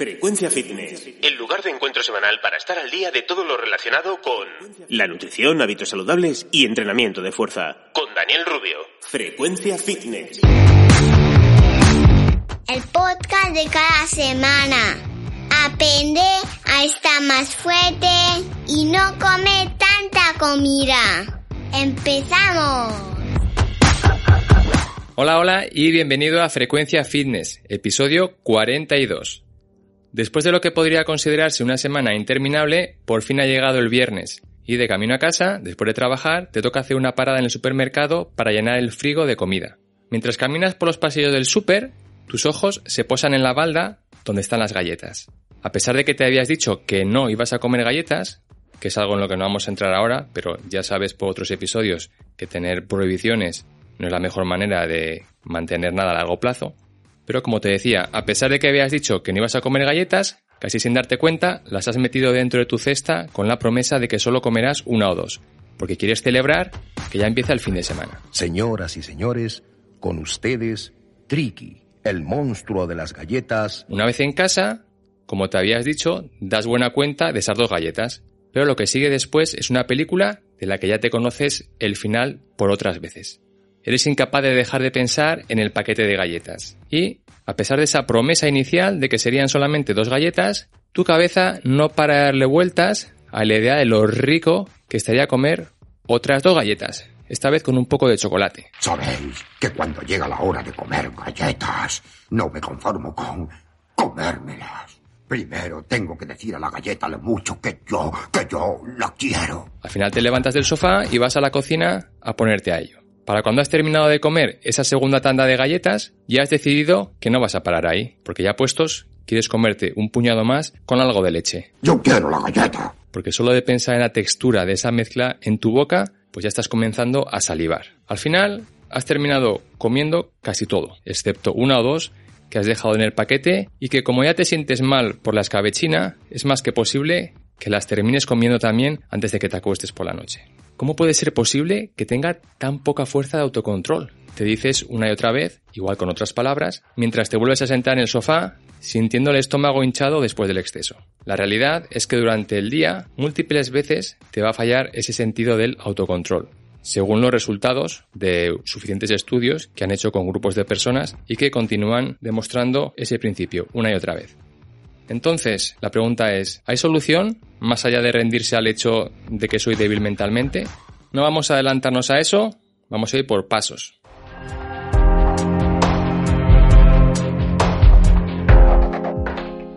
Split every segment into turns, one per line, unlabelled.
Frecuencia Fitness.
El lugar de encuentro semanal para estar al día de todo lo relacionado con
La nutrición, hábitos saludables y entrenamiento de fuerza.
con Daniel Rubio.
Frecuencia Fitness.
El podcast de cada semana. Aprende a estar más fuerte y no comer tanta comida. ¡Empezamos!
Hola, hola y bienvenido a Frecuencia Fitness, episodio 42. Después de lo que podría considerarse una semana interminable, por fin ha llegado el viernes. Y de camino a casa, después de trabajar, te toca hacer una parada en el supermercado para llenar el frigo de comida. Mientras caminas por los pasillos del súper, tus ojos se posan en la balda donde están las galletas. A pesar de que te habías dicho que no ibas a comer galletas, que es algo en lo que no vamos a entrar ahora, pero ya sabes por otros episodios que tener prohibiciones no es la mejor manera de mantener nada a largo plazo. Pero como te decía, a pesar de que habías dicho que no ibas a comer galletas, casi sin darte cuenta, las has metido dentro de tu cesta con la promesa de que solo comerás una o dos, porque quieres celebrar que ya empieza el fin de semana.
Señoras y señores, con ustedes, Tricky, el monstruo de las galletas.
Una vez en casa, como te habías dicho, das buena cuenta de esas dos galletas, pero lo que sigue después es una película de la que ya te conoces el final por otras veces. Eres incapaz de dejar de pensar en el paquete de galletas. Y, a pesar de esa promesa inicial de que serían solamente dos galletas, tu cabeza no para de darle vueltas a la idea de lo rico que estaría comer otras dos galletas, esta vez con un poco de chocolate.
Sabéis que cuando llega la hora de comer galletas, no me conformo con comérmelas. Primero tengo que decir a la galleta lo mucho que yo, que yo la quiero.
Al final te levantas del sofá y vas a la cocina a ponerte a ello. Para cuando has terminado de comer esa segunda tanda de galletas, ya has decidido que no vas a parar ahí, porque ya puestos, quieres comerte un puñado más con algo de leche.
Yo quiero la galleta.
Porque solo de pensar en la textura de esa mezcla en tu boca, pues ya estás comenzando a salivar. Al final, has terminado comiendo casi todo, excepto una o dos que has dejado en el paquete y que como ya te sientes mal por la escabechina, es más que posible que las termines comiendo también antes de que te acuestes por la noche. ¿Cómo puede ser posible que tenga tan poca fuerza de autocontrol? Te dices una y otra vez, igual con otras palabras, mientras te vuelves a sentar en el sofá sintiendo el estómago hinchado después del exceso. La realidad es que durante el día múltiples veces te va a fallar ese sentido del autocontrol, según los resultados de suficientes estudios que han hecho con grupos de personas y que continúan demostrando ese principio una y otra vez. Entonces, la pregunta es, ¿hay solución más allá de rendirse al hecho de que soy débil mentalmente? No vamos a adelantarnos a eso, vamos a ir por pasos.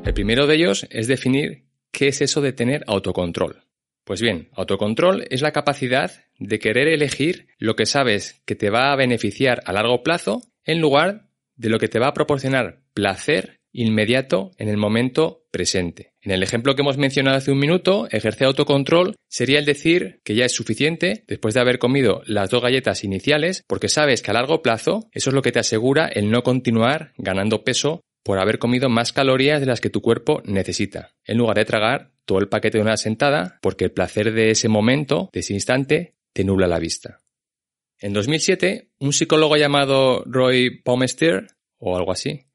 El primero de ellos es definir qué es eso de tener autocontrol. Pues bien, autocontrol es la capacidad de querer elegir lo que sabes que te va a beneficiar a largo plazo en lugar de lo que te va a proporcionar placer inmediato en el momento presente. En el ejemplo que hemos mencionado hace un minuto, ejercer autocontrol sería el decir que ya es suficiente después de haber comido las dos galletas iniciales porque sabes que a largo plazo eso es lo que te asegura el no continuar ganando peso por haber comido más calorías de las que tu cuerpo necesita, en lugar de tragar todo el paquete de una sentada porque el placer de ese momento, de ese instante, te nubla la vista. En 2007, un psicólogo llamado Roy Baumeister, o algo así,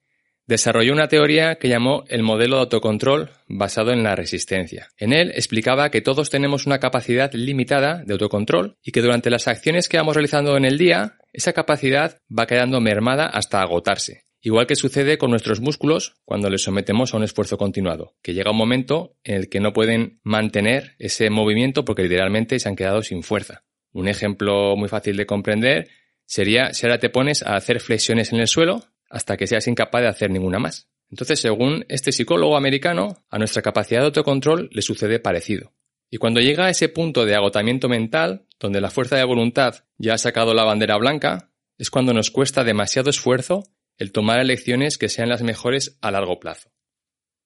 desarrolló una teoría que llamó el modelo de autocontrol basado en la resistencia. En él explicaba que todos tenemos una capacidad limitada de autocontrol y que durante las acciones que vamos realizando en el día, esa capacidad va quedando mermada hasta agotarse. Igual que sucede con nuestros músculos cuando les sometemos a un esfuerzo continuado, que llega un momento en el que no pueden mantener ese movimiento porque literalmente se han quedado sin fuerza. Un ejemplo muy fácil de comprender sería si ahora te pones a hacer flexiones en el suelo hasta que seas incapaz de hacer ninguna más. Entonces, según este psicólogo americano, a nuestra capacidad de autocontrol le sucede parecido. Y cuando llega a ese punto de agotamiento mental, donde la fuerza de voluntad ya ha sacado la bandera blanca, es cuando nos cuesta demasiado esfuerzo el tomar elecciones que sean las mejores a largo plazo.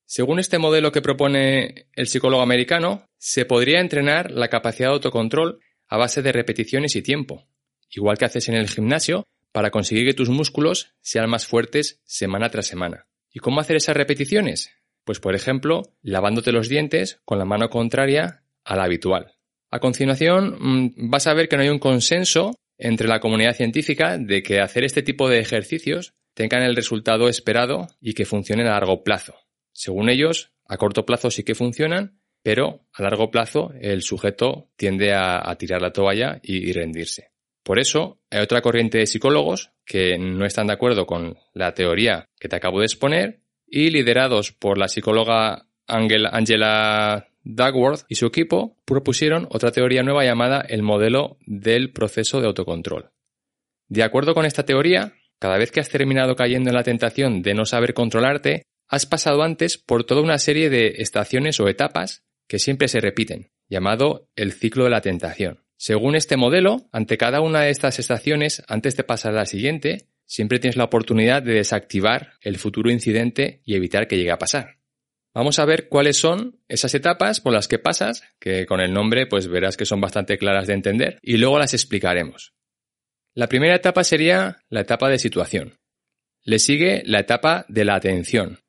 Según este modelo que propone el psicólogo americano, se podría entrenar la capacidad de autocontrol a base de repeticiones y tiempo, igual que haces en el gimnasio para conseguir que tus músculos sean más fuertes semana tras semana. ¿Y cómo hacer esas repeticiones? Pues por ejemplo, lavándote los dientes con la mano contraria a la habitual. A continuación, mm, vas a ver que no hay un consenso entre la comunidad científica de que hacer este tipo de ejercicios tengan el resultado esperado y que funcionen a largo plazo. Según ellos, a corto plazo sí que funcionan, pero a largo plazo el sujeto tiende a, tirar la toalla y, y rendirse. Por eso, hay otra corriente de psicólogos que no están de acuerdo con la teoría que te acabo de exponer y liderados por la psicóloga Angela Duckworth y su equipo propusieron otra teoría nueva llamada el modelo del proceso de autocontrol. De acuerdo con esta teoría, cada vez que has terminado cayendo en la tentación de no saber controlarte, has pasado antes por toda una serie de estaciones o etapas que siempre se repiten, llamado el ciclo de la tentación. Según este modelo, ante cada una de estas estaciones, antes de pasar a la siguiente, siempre tienes la oportunidad de desactivar el futuro incidente y evitar que llegue a pasar. Vamos a ver cuáles son esas etapas por las que pasas, que con el nombre pues verás que son bastante claras de entender, y luego las explicaremos. La primera etapa sería la etapa de situación. Le sigue la etapa de la atención.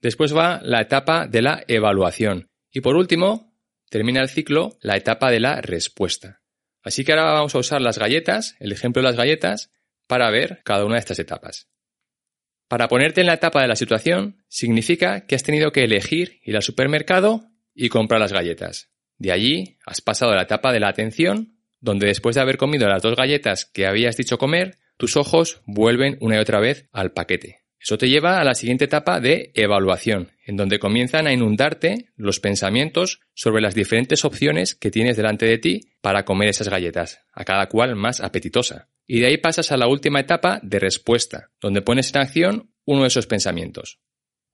Después va la etapa de la evaluación. Y por último, termina el ciclo la etapa de la respuesta. Así que ahora vamos a usar las galletas, el ejemplo de las galletas, para ver cada una de estas etapas. Para ponerte en la etapa de la situación, significa que has tenido que elegir ir al supermercado y comprar las galletas. De allí has pasado a la etapa de la atención, donde después de haber comido las dos galletas que habías dicho comer, tus ojos vuelven una y otra vez al paquete. Eso te lleva a la siguiente etapa de evaluación, en donde comienzan a inundarte los pensamientos sobre las diferentes opciones que tienes delante de ti para comer esas galletas, a cada cual más apetitosa. Y de ahí pasas a la última etapa de respuesta, donde pones en acción uno de esos pensamientos.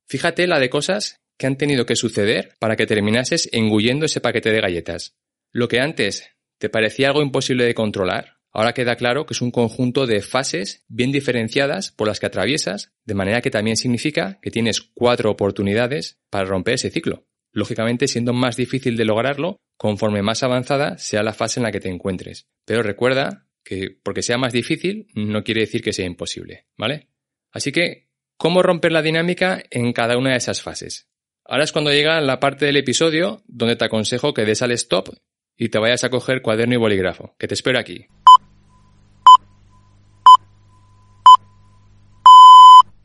Fíjate la de cosas que han tenido que suceder para que terminases engullendo ese paquete de galletas. Lo que antes te parecía algo imposible de controlar, Ahora queda claro que es un conjunto de fases bien diferenciadas por las que atraviesas, de manera que también significa que tienes cuatro oportunidades para romper ese ciclo. Lógicamente siendo más difícil de lograrlo conforme más avanzada sea la fase en la que te encuentres. Pero recuerda que porque sea más difícil no quiere decir que sea imposible, ¿vale? Así que, ¿cómo romper la dinámica en cada una de esas fases? Ahora es cuando llega la parte del episodio donde te aconsejo que des al stop y te vayas a coger cuaderno y bolígrafo, que te espero aquí.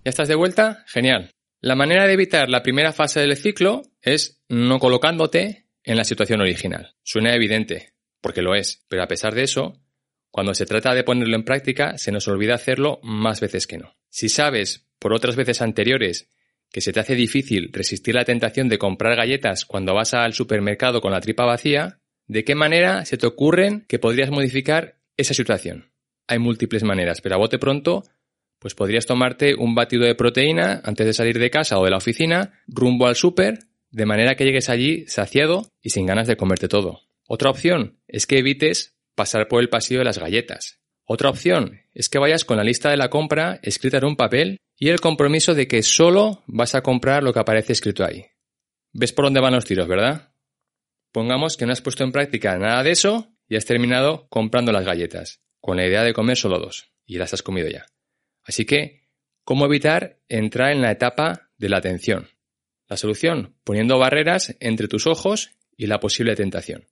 ¿Ya estás de vuelta? Genial. La manera de evitar la primera fase del ciclo es no colocándote en la situación original. Suena evidente, porque lo es, pero a pesar de eso, cuando se trata de ponerlo en práctica, se nos olvida hacerlo más veces que no. Si sabes, por otras veces anteriores, que se te hace difícil resistir la tentación de comprar galletas cuando vas al supermercado con la tripa vacía, ¿de qué manera se te ocurren que podrías modificar esa situación? Hay múltiples maneras, pero a bote pronto pues podrías tomarte un batido de proteína antes de salir de casa o de la oficina, rumbo al súper, de manera que llegues allí saciado y sin ganas de comerte todo. Otra opción es que evites pasar por el pasillo de las galletas. Otra opción es que vayas con la lista de la compra escrita en un papel y el compromiso de que solo vas a comprar lo que aparece escrito ahí. ¿Ves por dónde van los tiros, verdad? Pongamos que no has puesto en práctica nada de eso y has terminado comprando las galletas, con la idea de comer solo dos, y las has comido ya. Así que, ¿cómo evitar entrar en la etapa de la atención? La solución, poniendo barreras entre tus ojos y la posible tentación.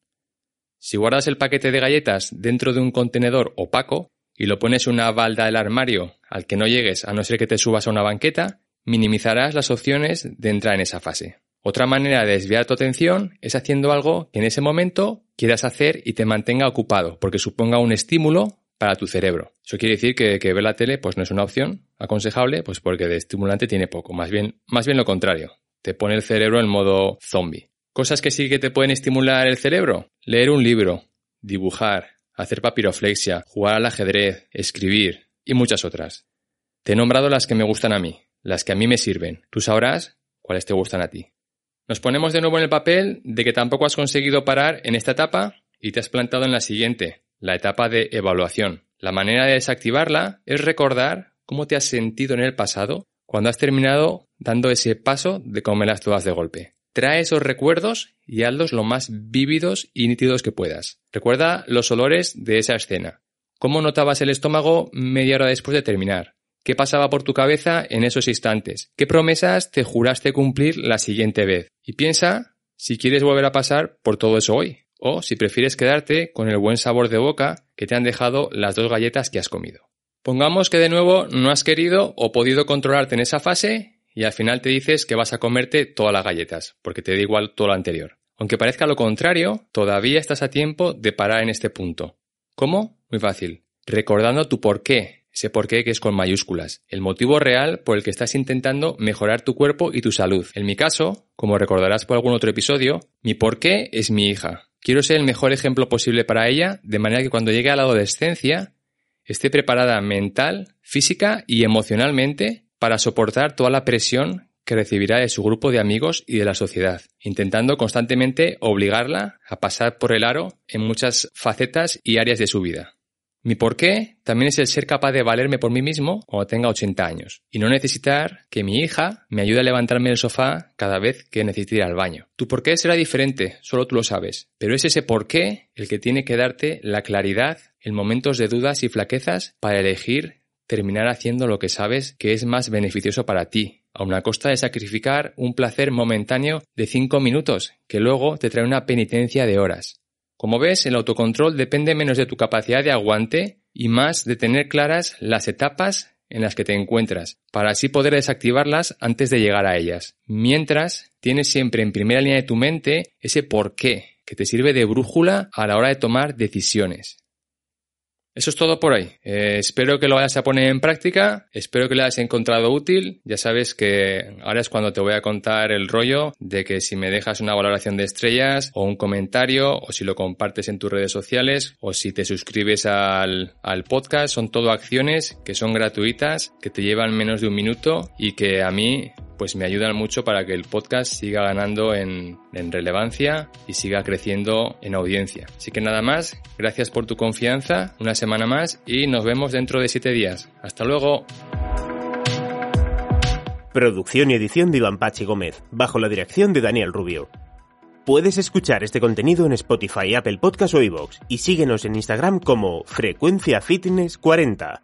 Si guardas el paquete de galletas dentro de un contenedor opaco y lo pones en una balda del armario al que no llegues a no ser que te subas a una banqueta, minimizarás las opciones de entrar en esa fase. Otra manera de desviar tu atención es haciendo algo que en ese momento quieras hacer y te mantenga ocupado, porque suponga un estímulo para tu cerebro. Eso quiere decir que, ver la tele pues no es una opción aconsejable, pues porque de estimulante tiene poco, más bien, más bien lo contrario. Te pone el cerebro en modo zombie. Cosas que sí que te pueden estimular el cerebro. Leer un libro, dibujar, hacer papiroflexia, jugar al ajedrez, escribir y muchas otras. Te he nombrado las que me gustan a mí, las que a mí me sirven. Tú sabrás cuáles te gustan a ti. Nos ponemos de nuevo en el papel de que tampoco has conseguido parar en esta etapa y te has plantado en la siguiente, la etapa de evaluación. La manera de desactivarla es recordar cómo te has sentido en el pasado cuando has terminado dando ese paso de comerlas todas de golpe. Trae esos recuerdos y hazlos lo más vívidos y nítidos que puedas. Recuerda los olores de esa escena. ¿Cómo notabas el estómago media hora después de terminar? ¿Qué pasaba por tu cabeza en esos instantes? ¿Qué promesas te juraste cumplir la siguiente vez? Y piensa si quieres volver a pasar por todo eso hoy o si prefieres quedarte con el buen sabor de boca que te han dejado las dos galletas que has comido. Pongamos que de nuevo no has querido o podido controlarte en esa fase y al final te dices que vas a comerte todas las galletas, porque te da igual todo lo anterior. Aunque parezca lo contrario, todavía estás a tiempo de parar en este punto. ¿Cómo? Muy fácil. Recordando tu por qué, ese por qué que es con mayúsculas, el motivo real por el que estás intentando mejorar tu cuerpo y tu salud. En mi caso, como recordarás por algún otro episodio, mi por qué es mi hija. Quiero ser el mejor ejemplo posible para ella, de manera que cuando llegue a la adolescencia esté preparada mental, física y emocionalmente para soportar toda la presión que recibirá de su grupo de amigos y de la sociedad, intentando constantemente obligarla a pasar por el aro en muchas facetas y áreas de su vida. Mi porqué también es el ser capaz de valerme por mí mismo cuando tenga 80 años y no necesitar que mi hija me ayude a levantarme del sofá cada vez que necesite ir al baño. Tu porqué será diferente, solo tú lo sabes, pero es ese porqué el que tiene que darte la claridad en momentos de dudas y flaquezas para elegir terminar haciendo lo que sabes que es más beneficioso para ti, a una costa de sacrificar un placer momentáneo de 5 minutos que luego te trae una penitencia de horas. Como ves, el autocontrol depende menos de tu capacidad de aguante y más de tener claras las etapas en las que te encuentras, para así poder desactivarlas antes de llegar a ellas. Mientras, tienes siempre en primera línea de tu mente ese por qué, que te sirve de brújula a la hora de tomar decisiones. Eso es todo por hoy. Eh, espero que lo vayas a poner en práctica. Espero que lo hayas encontrado útil. Ya sabes que ahora es cuando te voy a contar el rollo de que si me dejas una valoración de estrellas o un comentario o si lo compartes en tus redes sociales o si te suscribes al, al podcast, son todo acciones que son gratuitas, que te llevan menos de un minuto y que a mí pues me ayudan mucho para que el podcast siga ganando en, en, relevancia y siga creciendo en audiencia. Así que nada más, gracias por tu confianza, una semana más y nos vemos dentro de siete días. Hasta luego.
Producción y edición de Iván Pachi Gómez, bajo la dirección de Daniel Rubio. Puedes escuchar este contenido en Spotify, Apple Podcast o iVoox y síguenos en Instagram como Frecuencia Fitness 40.